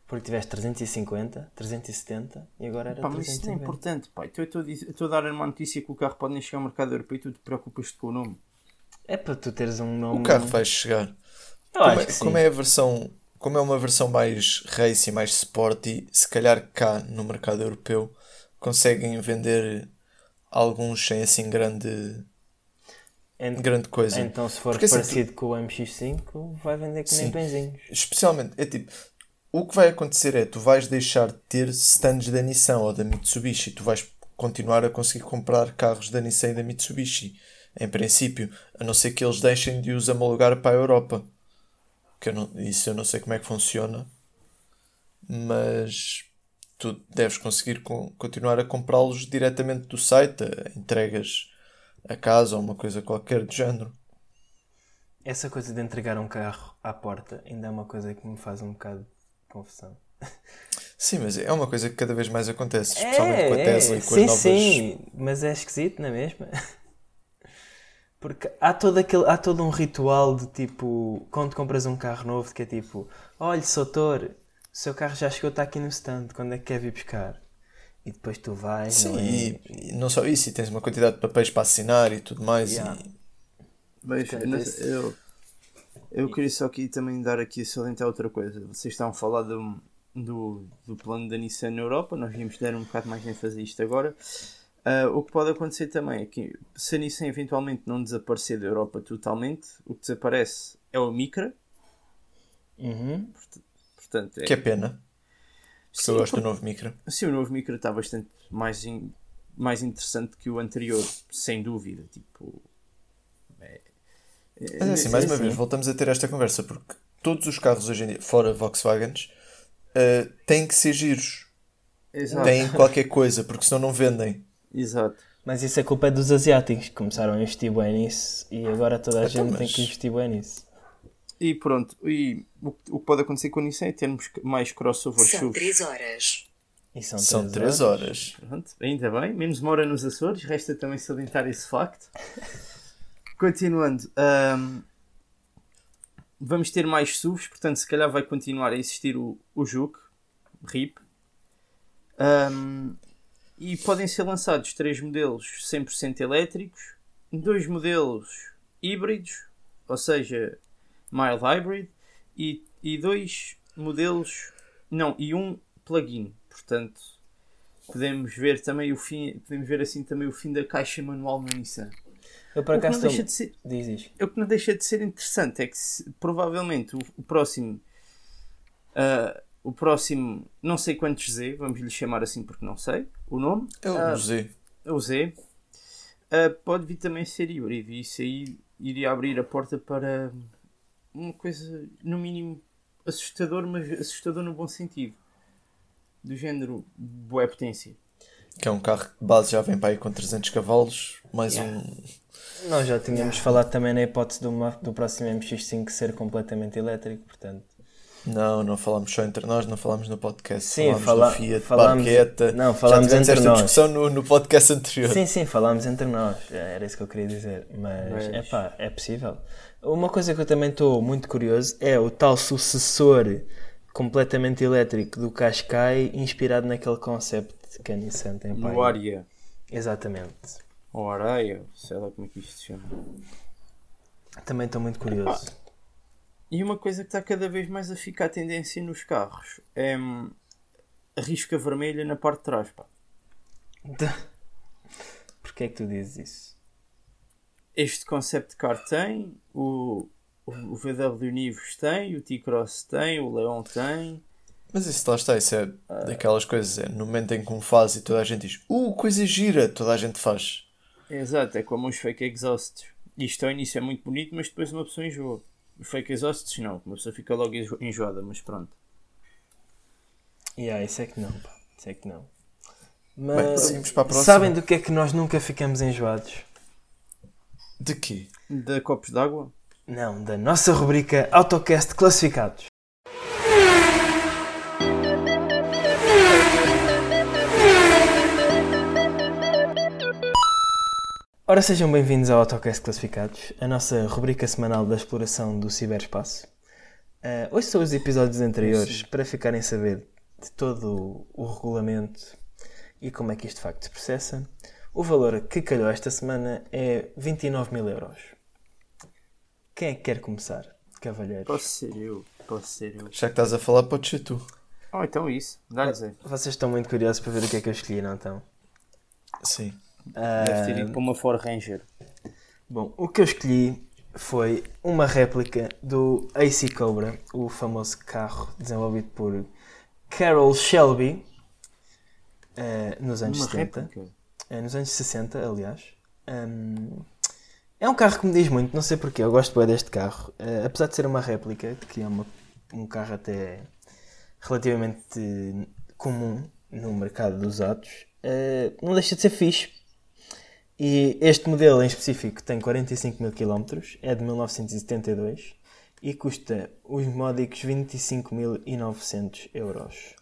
Porque tiveste 350, 370 e agora era Pá, mas isso é 390. importante, pá. Então eu estou a dar uma notícia que o carro pode nem chegar ao mercado europeu e tu te preocupas-te com o nome. É para tu teres um nome. O carro vai chegar. Eu Como acho é, como é a versão. Como é uma versão mais race e mais sporty, se calhar cá no mercado europeu conseguem vender alguns sem assim grande, Ent- grande coisa. Então, se for Porque, assim, parecido com o MX5, vai vender que nem pãezinhos. Especialmente, é tipo, o que vai acontecer é tu vais deixar de ter stands da Nissan ou da Mitsubishi, tu vais continuar a conseguir comprar carros da Nissan e da Mitsubishi, em princípio, a não ser que eles deixem de os homologar para a Europa. Que eu não, isso eu não sei como é que funciona, mas tu deves conseguir con- continuar a comprá-los diretamente do site, entregas a casa ou uma coisa qualquer do género. Essa coisa de entregar um carro à porta ainda é uma coisa que me faz um bocado de confusão. Sim, mas é uma coisa que cada vez mais acontece, especialmente com a É, Tesla e com sim, as novas. sim, mas é esquisito, não é mesmo? Porque há todo, aquele, há todo um ritual de tipo, quando compras um carro novo, que é tipo, olha, Soutor, o seu carro já chegou, está aqui no stand, quando é que quer vir buscar? E depois tu vais, Sim, não é? e, e não só isso, e tens uma quantidade de papéis para assinar e tudo mais. Yeah. E, Mas eu, eu queria só aqui também dar aqui a salientar outra coisa. Vocês estavam a falar do, do, do plano da Nissan na Europa, nós vimos dar um bocado mais ênfase a isto agora. Ah, o que pode acontecer também é que se a Nissan eventualmente não desaparecer da Europa totalmente, o que desaparece é o Micra. Uhum. Portanto, é, que é pena, porque Sim, eu gosto por- do novo Micra. Sim, o novo Micra está bastante mais, in- mais interessante que o anterior, sem dúvida. Tipo, é- é- Mas é assim, mais sim, uma sim. vez, voltamos a ter esta conversa, porque todos os carros hoje em dia, fora Volkswagens, eh, têm que ser giros. Exato. Têm qualquer coisa, porque senão não vendem. Exato. Mas isso é culpa dos asiáticos que começaram a investir bem nisso e agora toda a Então, gente tem mas- que investir bem nisso. E pronto, e o, o que pode acontecer com o Nissan é termos mais crossover São SUVs. 3 horas. E são, São três 3 horas. horas. Pronto, ainda bem, menos uma hora nos Açores, resta também salientar esse facto. Continuando, ahm, vamos ter mais SUVs, portanto, se calhar vai continuar a existir o, o Juke, RIP. Um, e podem ser lançados três modelos 100% elétricos, dois modelos híbridos, ou seja, mild hybrid, e, e dois modelos, não, e um plug-in. Portanto, podemos ver também o fim, podemos ver assim também o fim da caixa manual no Nissan. Eu O que acaso não deixa estou- de ser, Diz, diz. o que não deixa de ser interessante é que se- provavelmente o, o próximo ah, o próximo não sei quantos Z, vamos lhe chamar assim porque não sei o nome, É o Ah, Z. o Z, ah, pode vir também ser híbrido e isso aí iria abrir a porta para uma coisa no mínimo assustador, mas assustador no bom sentido. Do género boa potência. Que é um carro que de base já vem para aí com 300 cavalos, mais Yeah. um. Nós já tínhamos falado também na hipótese do, do próximo MX5 ser completamente elétrico, portanto. Não, não falámos só entre nós, não falámos no podcast. Sim, falámos fala- do Fiat, falámos- Barqueta. não, falámos entre esta nós. discussão no, no podcast anterior. Sim, sim, falámos entre nós, era isso que eu queria dizer. Mas, Mas- é pá, é possível. Uma coisa que eu também estou muito curioso é o tal sucessor completamente elétrico do Qashqai, inspirado naquele concept que a Nissan tem. No área Exatamente. ou areia, sei lá como é que isto se chama. Também estou muito curioso. E uma coisa que está cada vez mais a ficar tendência nos carros é hum, a risca vermelha na parte de trás. Pá. Porquê é que tu dizes isso? Este concept car tem, o, o VW Nivus tem, o T-Cross tem, o Leon tem. Mas isso lá está, isso é daquelas coisas. É no momento em que um faz e toda a gente diz, uh, coisa gira, toda a gente faz. Exato, é como os fake exhausts. Isto ao início é muito bonito, mas depois uma pessoa enjoa. Os fake exhausts não, uma pessoa fica logo enjo- enjoada, mas pronto. Yeah, isso é que não, pá. Isso é que não. Bem, Mas seguimos para a próxima. sabem do que é que nós nunca ficamos enjoados? De quê? Da copos d'água? Não, da nossa rubrica Autocast Classificados. Ora, sejam bem-vindos ao Autocast Classificados, a nossa rubrica semanal da exploração do ciberespaço. Uh, hoje são os episódios anteriores para ficarem a saber de todo o regulamento e como é que isto de facto se processa. O valor que calhou esta semana é 29 mil euros. Quem é que quer começar, cavalheiros? Posso ser eu, posso ser eu. Já que estás a falar, podes ser tu. Oh, então isso, dá-lhe Zé. Vocês estão muito curiosos para ver o que é que eu escolhi, não estão? Sim. Deve ter ido para uma Ford Ranger. Bom, o que eu escolhi foi uma réplica do AC Cobra, o famoso carro desenvolvido por Carroll Shelby eh, nos anos Uma 70. réplica. Eh, nos anos 60, aliás. Hum, é um carro que me diz muito, não sei porquê, eu gosto bem deste carro. Eh, apesar de ser uma réplica, que é uma- um carro até relativamente comum no mercado dos usados, eh, não deixa de ser fixe. E este modelo em específico tem 45 mil km, é de 1972 e custa os módicos 25.900 euros.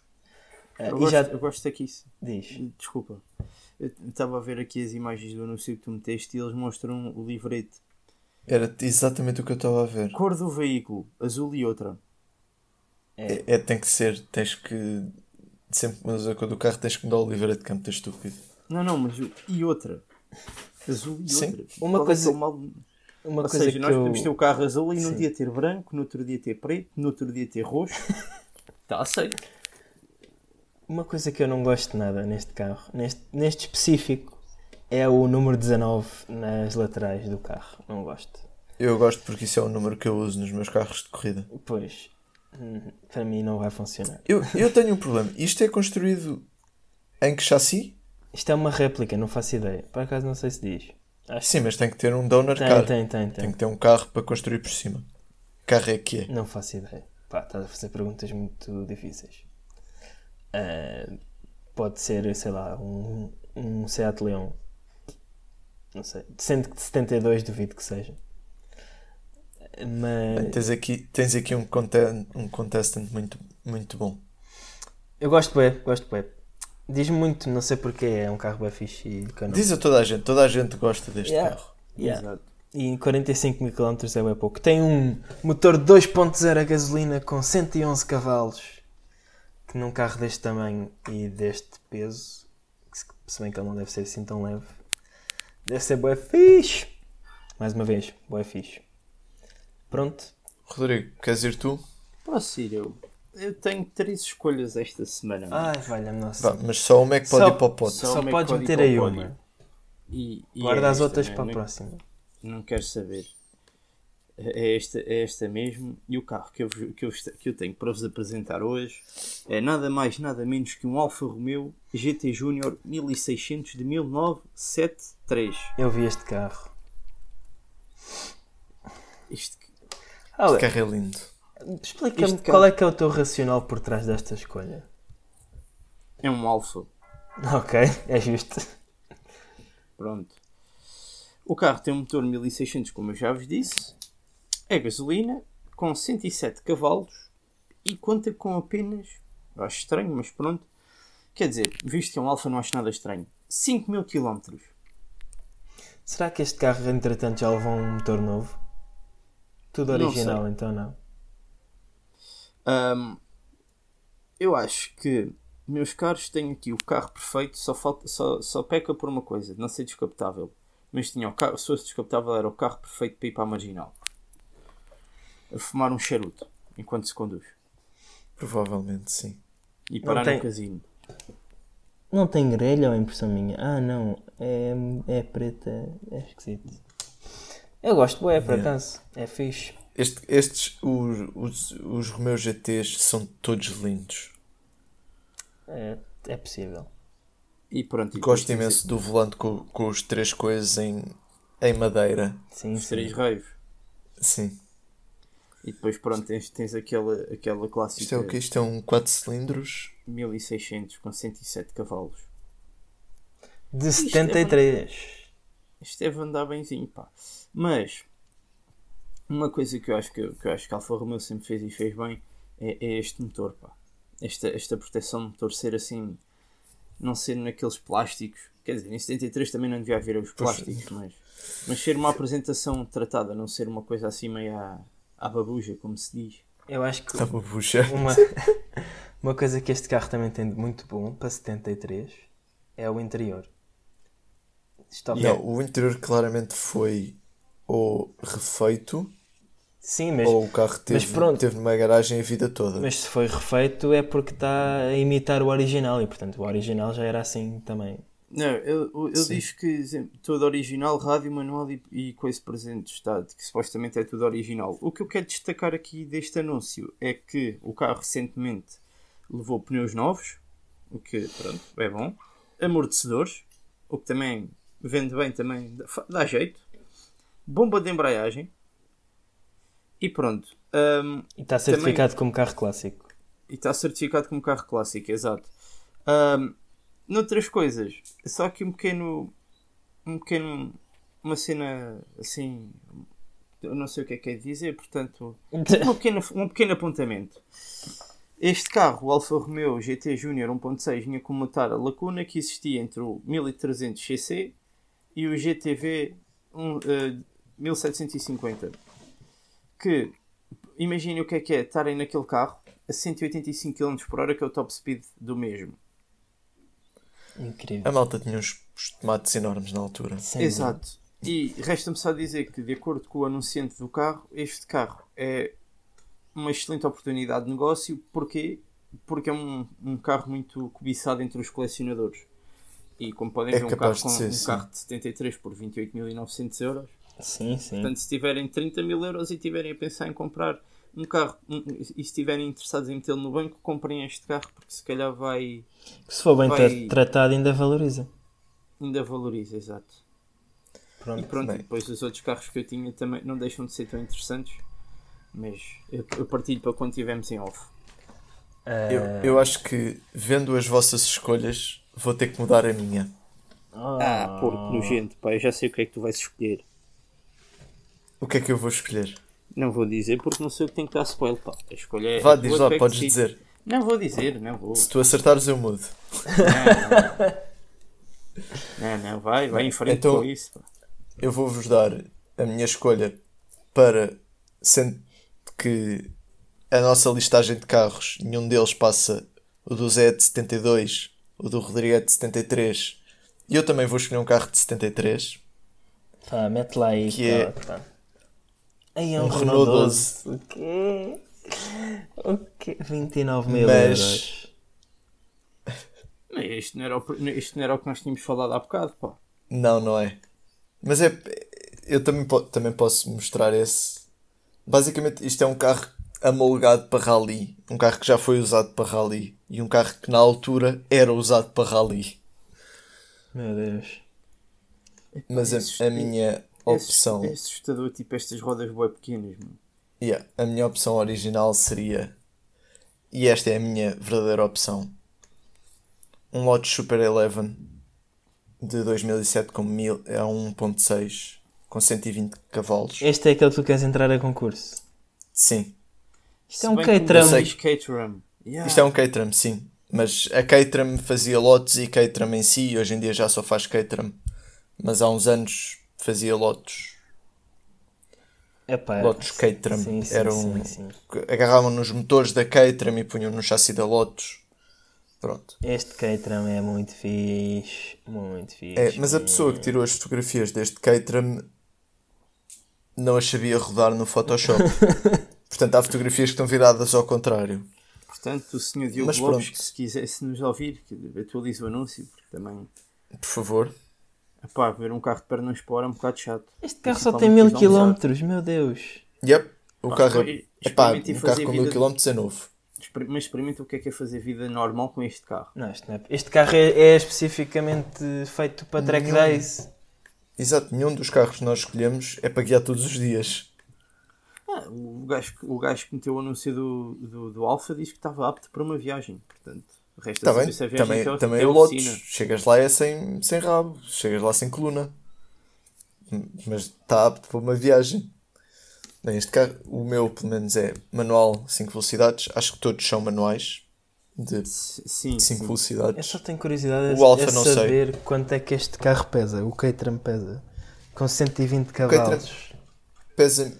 Eh, Eu e gosto, já eu gosto aqui. diz. Desculpa. Eu estava a ver aqui as imagens do anúncio que tu meteste e eles mostram o livrete. Era exatamente o que eu estava a ver. Cor do veículo, azul e outra. É, é, tem que ser, tens que. Sempre que mudas a cor do carro, tens que mudar o livre de campo, estás estúpido. Não, não, mas o- e outra. Azul e Sim. outra. Uma Qual é coisa- que é mal- Uma Ou coisa seja, que nós eu... podemos ter o carro azul e num Sim. dia ter branco, no outro dia ter preto, no outro dia ter roxo. Está aceito. Uma coisa que eu não gosto de nada neste carro, neste, neste específico, é o número 19 nas laterais do carro. Não gosto. Eu gosto porque isso é o número que eu uso nos meus carros de corrida. Pois, hum, para mim não vai funcionar. Eu, eu tenho um problema. Isto é construído em que chassi? Isto é uma réplica, não faço ideia. Por acaso não sei se diz. Acho Sim, mas tem que ter um donor que car. tem, tem, tem, tem. Tem que ter um carro para construir por cima. Carro é que é. Não faço ideia. Pá, estás a fazer perguntas muito difíceis. Ah, pode ser, sei lá, um, um Seat Leon. Não sei. Sendo que de 72 duvido que seja. Mas Bem, tens aqui, tens aqui um, content, um contestant muito, muito bom. eu gosto bem, gosto bem. Diz-me muito, não sei porquê, é um carro bem fixe e não. Diz a toda a gente, toda a gente gosta deste Yeah. carro. Yeah. Exato. E 45 mil km é bem pouco. Tem um motor 2.0 a gasolina com 111 cavalos. Que num carro deste tamanho e deste peso, que se- bem que ele não deve ser assim tão leve, deve ser bué fixe. Mais uma vez, bué fixe. Pronto. Rodrigo, queres ir tu? Posso ir eu? Eu tenho três escolhas esta semana. Ai, valha-me nossa. Vá, mas só uma é que pode Só- ir para o pote. Só, Só é podes meter aí uma. E, e Guarda é as outras né? para a Não- próxima. Não quero saber. É esta, é esta mesmo. E o carro que eu, que, eu, que eu tenho para vos apresentar hoje é nada mais, nada menos que um Alfa Romeo GT Junior 1600 de 1973. Eu vi este carro. Olha, O carro é lindo. explica-me Este qual é que é o teu racional por trás desta escolha. é um Alfa. Ok, é justo. Pronto. O carro tem um motor 1600, como eu já vos disse. É gasolina, com 107 cavalos e conta com apenas. Eu acho estranho, mas pronto. Quer dizer, visto que é um Alfa, não acho nada estranho. 5 mil km. Será que este carro, entretanto, já levou um motor novo? Tudo Não original, sei. então não. Ahm, eu acho que, meus caros, tenho aqui o carro perfeito, só, falta, só, só peca por uma coisa, não ser descapotável. Mas tinha o carro, se fosse descapotável, era o carro perfeito para ir para a marginal. A fumar um charuto enquanto se conduz. Provavelmente sim. E parar tem- no casino. Não tem grelha ou é impressão minha? Ah, não. É, é preta. É esquisito. Eu gosto, boé, por acaso. É fixe. Este- estes, os, os, os Romeo GTs são todos lindos. É, é possível. E pronto. e Gosto imenso do volante com, com os três coisas em, em madeira. Sim, Os sim. três raios. Sim. E depois pronto, tens, tens aquela, aquela clássica Isto é o que? Isto é um 4 cilindros. 1600 com 107 cavalos. De é 73. Isto deve andar benzinho, pá. Mas uma coisa que eu acho que, que eu acho que a Alfa Romeo sempre fez e fez bem é, é este motor, pá. Esta, esta proteção do motor ser assim, não ser naqueles plásticos. Quer dizer, em 73 também não devia haver os plásticos, mas, mas ser uma apresentação tratada, não ser uma coisa assim meio à, à babuja, como se diz. Eu acho que uma uma, coisa que este carro também tem de muito bom para 73 é o interior. Está Não, o interior claramente foi ou refeito Sim, mas, ou o carro teve, mas pronto. teve numa garagem a vida toda. mas se foi refeito é porque está a imitar o original e portanto o original já era assim também. Não, ele, ele diz que todo original, rádio, manual e, e coisa presente está, que supostamente é tudo original. O que eu quero destacar aqui deste anúncio é que o carro recentemente levou pneus novos, o que pronto, é bom, amortecedores, o que também vende bem, também dá, dá jeito, bomba de embreagem e pronto. Hum, E está certificado como carro clássico. e está certificado como carro clássico, exato. Ahm, noutras coisas, só aqui um pequeno. Um pequeno. Uma cena assim. Eu não sei o que é que é dizer, portanto. Uma pequena, um pequeno apontamento. Este carro, o Alfa Romeo GT Junior 1.6, vinha com motor a lacuna que existia entre o 1300cc e o GTV um, eh, 1750. Que imaginem o que é que é estarem naquele carro a 185 km por hora, que é o top speed do mesmo. Incrível. A malta tinha uns, tomates enormes na altura. Sem Exato. E resta-me só dizer que, de acordo com o anunciante do carro, este carro é uma excelente oportunidade de negócio. Porquê? Porque é um, um carro muito cobiçado entre os colecionadores. E como podem É ver, um carro, de com, ser, um sim. carro de 73 por 28.900 euros. Sim, sim. Portanto, se tiverem 30 mil euros e tiverem a pensar em comprar um carro um- e se estiverem interessados em metê-lo no banco, comprem este carro porque se calhar vai Se for bem Vai- tra- tratado, ainda valoriza. ainda valoriza, exato. E Pronto. pronto, Bem. depois os outros carros que eu tinha também não deixam de ser tão interessantes, mas eu, eu partilho para quando estivermos em off. Eu, eu acho que, vendo as vossas escolhas, vou ter que mudar a minha. Ah, porco nojento, pá, eu já sei o que é que tu vais escolher. O que é que eu vou escolher? Não vou dizer porque não sei o que tem que dar spoiler, pá. A escolha é. Vá, diz lá, é podes dizer. Não vou dizer, não vou. Se tu acertares, eu mudo. Não, não, não vai, vai em frente Então- com isso, pá. Eu vou-vos dar a minha escolha para, sendo que a nossa listagem de carros, nenhum deles passa o do Zé de 72, o do Rodrigo é de 73, e eu também vou escolher um carro de 73. Pá, mete lá aí. Que é- pá, pá. Aí é um, Um Renault Renault 12. O quê? O quê? 29 mil Mas- euros. Isto não, era o, isto não era o que nós tínhamos falado há bocado, pá. Não, não é. Mas é. Eu também, po- também posso mostrar esse. Basicamente, isto é um carro amolgado para rally. Um carro que já foi usado para rally. E um carro que na altura era usado para rally. Meu Deus. Mas a, a minha opção. É assustador, tipo estas rodas boas pequenas, mano. Yeah, a minha opção original seria. E esta é a minha verdadeira opção. Um Lotus Super Eleven de 2007 com mil, é um 1.6 com 120 cavalos. Este é aquele que tu queres entrar a concurso. Sim. Isto é um bem Caterham. Yeah. Isto é um Caterham, sim. Mas a Caterham fazia Lotus e Caterham em si, e hoje em dia já só faz Caterham. Mas há uns anos fazia Lotus. Epá, Lotus Caterham. Sim, sim, Era sim, um- sim. Agarravam nos motores da Caterham e punham no chassi da Lotus. Pronto. Este Caterham é muito fixe. Muito fixe. É, mas a pessoa que tirou as fotografias deste Caterham não as sabia rodar no Photoshop. Portanto, há fotografias que estão viradas ao contrário. Portanto, o senhor Diogo Mas Lopes, pronto. se quisesse nos ouvir, que atualize o anúncio, porque também, Por favor. Epá, ver um carro de pernas fora é um bocado chato. Este carro só tem mil quilómetros, meu Deus. Yep. O Pá, carro é. Epá, experimente um fazer carro com mil vida- quilómetros é novo. Mas experimenta o que é que é fazer vida normal com este carro. Não, este, não é- este carro é, é especificamente feito para track Não. race. Exato, nenhum dos carros que nós escolhemos é para guiar todos os dias. Ah, o, gajo, que- o gajo que meteu o anúncio do, do, do Alfa diz que estava apto para uma viagem. Portanto, resta Está saber bem? a viagem Também, ao- também o Lotus. oficina. Chegas lá é sem, sem rabo. Chegas lá sem coluna. Mas está apto para uma viagem. Bem, este carro, o meu pelo menos é manual 5 velocidades. Acho que todos são manuais de S- Sim, 5 sim. Eu velocidades. só tenho curiosidade O a, Alfa a não sei. saber quanto é que este carro pesa. O Caterham pesa. Com 120 cavalos. Pesa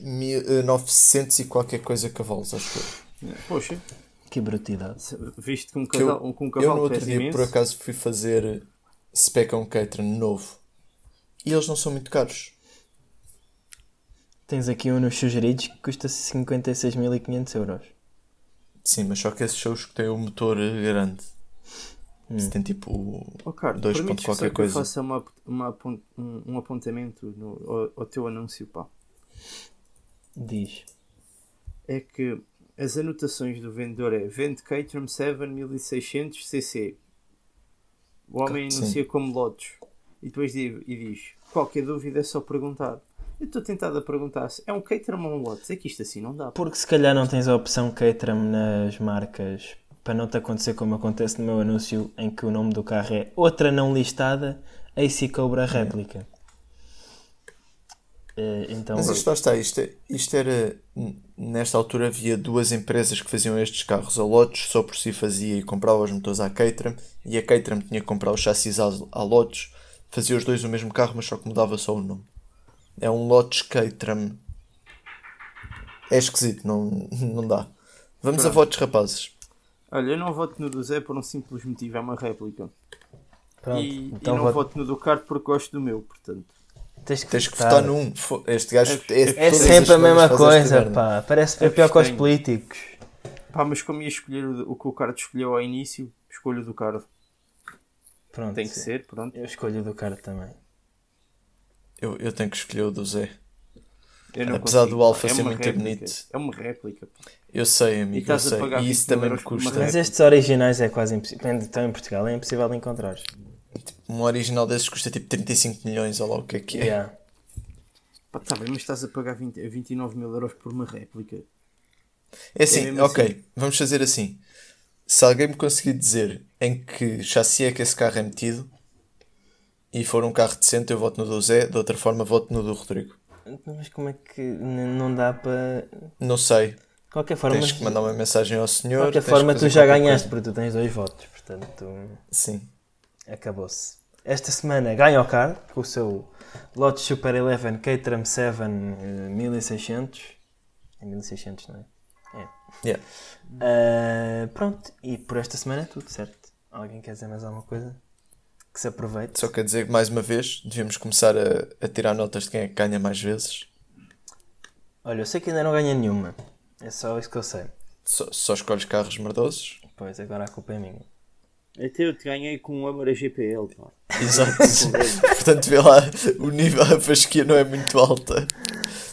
mil- eh, 900 e qualquer coisa cavalos, acho eu. Poxa, Que brutalidade. visto que um Que eu- cavalo, com um Eu cavalo no outro pesa dia imenso, por acaso fui fazer spec um Caterham novo. E eles não são muito caros. Tens aqui um nos sugeridos que custa 56.500 euros. Sim, mas só que esses são os que têm o motor eh, grande. Se tem tipo. Oh, Dois permites ponto só qualquer que coisa. eu faça uma, uma um, um apontamento no, ao, ao teu anúncio, pá. Diz. É que as anotações do vendedor é vende Caterham 7 1600 cc. O homem Sim. anuncia como Lotus. E depois diz, e diz, qualquer dúvida é só perguntar. Eu estou tentado a perguntar se é um Caterham ou um Lotus. É que isto assim não dá. Porque se calhar não tens a opção Caterham nas marcas para não te acontecer como acontece no meu anúncio em que o nome do carro é outra não listada AC Cobra réplica. Eh, Então, Mas isto lá está, isto, é- isto era. Nesta altura havia duas empresas que faziam estes carros. A Lotus só por si fazia e comprava os motores à Caterham e a Caterham tinha que comprar os chassis à, à Lotus. Fazia os dois o mesmo carro, mas só que mudava só o nome. É um Lotus Caterham. É esquisito, não, não dá. Vamos a Pronto. votos, rapazes. Olha, eu não voto no do Zé por um simples motivo, é uma réplica. pronto. e, então e não voto- voto no do Kart porque gosto do meu, portanto. Tens que, Tens que votar. num. Este gajo. É- É as sempre a mesma coisa, pá. Parece É pior que os políticos. Pá, mas como ia escolher o, o que o Kart escolheu ao início, escolho o do Kart. Pronto, Tem que sim. ser, pronto. Eu escolho o do cara também. Eu, eu tenho que escolher o do Zé. Eu não Apesar consigo, do Alfa. É ser muito réplica. bonito. É uma réplica. Eu sei, E amigo, eu sei. E isso 20 também me custa. Mas estes originais é quase impossível. Estão em Portugal, é impossível de encontrar. Um original desses custa tipo 35 milhões, ou lá o que é que é. Yeah. Pá, tá bem, mas estás a pagar 20, 29 mil euros por uma réplica. É assim, mesmo ok, assim. vamos fazer assim. Se alguém me conseguir dizer em que chassi é que esse carro é metido e for um carro decente, eu voto no do Zé, de outra forma voto no do Rodrigo. Mas como é que não dá para. Não sei, De qualquer forma, tens que mandar uma mensagem ao de senhor. qualquer tens que forma tu já qualquer ganhaste, coisa. porque tu tens dois votos. Portanto, Sim. Acabou-se. Esta semana ganha o card com o seu Lotus Super Eleven Caterham 7 eh, 1600. É 1600, não é? É. Yeah. Eh, pronto, e por esta semana é tudo, certo? Alguém quer dizer mais alguma coisa? Que se aproveite. Só quer dizer que, mais uma vez, devemos começar a, a tirar notas de quem é que ganha mais vezes. Olha, eu sei que ainda não ganha nenhuma. É só isso que eu sei. Só, só escolhes carros merdosos. Pois, agora a culpa é minha. Até eu te ganhei com um Amora GPL, pá. Exato. Portanto, vê lá, o nível, a fasquia não é muito alta.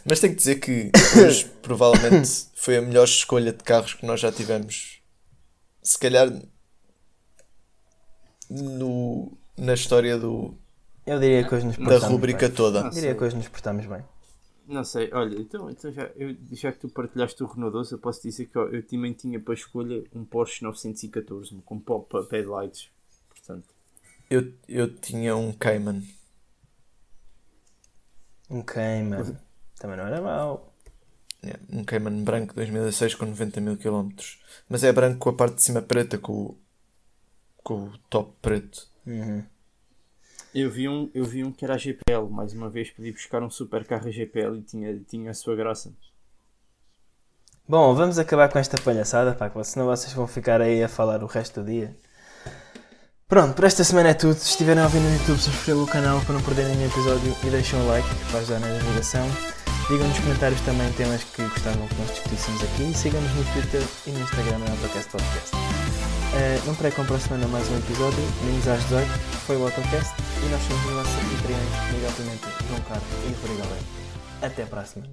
Mas tenho que dizer que hoje provavelmente foi a melhor escolha de carros que nós já tivemos. Se calhar no, na história do, Eu diria que hoje nos da rubrica bem. toda. Ah, Diria que hoje nos portamos bem. Não sei, olha, então, então já, eu, já que tu partilhaste o Renault 12, eu posso dizer que ó, eu também tinha para escolha um Porsche 914 com pop headlights. Portanto, Eu, eu tinha um Cayman. Um Cayman. Também não era mau. Yeah, um Cayman branco 2006 com 90 mil km. Mas é branco com a parte de cima preta, com, o- com o top preto. Uhum. Eu vi, um, eu vi um que era a GPL, mais uma vez pedi buscar um super carro GPL e tinha, tinha a sua graça. Bom, vamos acabar com esta palhaçada, pá, que senão vocês vão ficar aí a falar o resto do dia. Pronto, por esta semana é tudo. Se estiverem a ouvir no YouTube, subscrevam o canal para não perderem nenhum episódio e deixem um like para ajudar na divulgação. Digam nos comentários também temas que gostavam que nós discutíssemos aqui e sigam-nos no Twitter e no Instagram no Autocast Podcast. Eh, não percam para a semana mais um episódio, menos às 18, foi o Autocast e nós somos os nossos anfitriões Miguel Pimenta, João Carlos e Rodrigo Almeida. Até para a semana.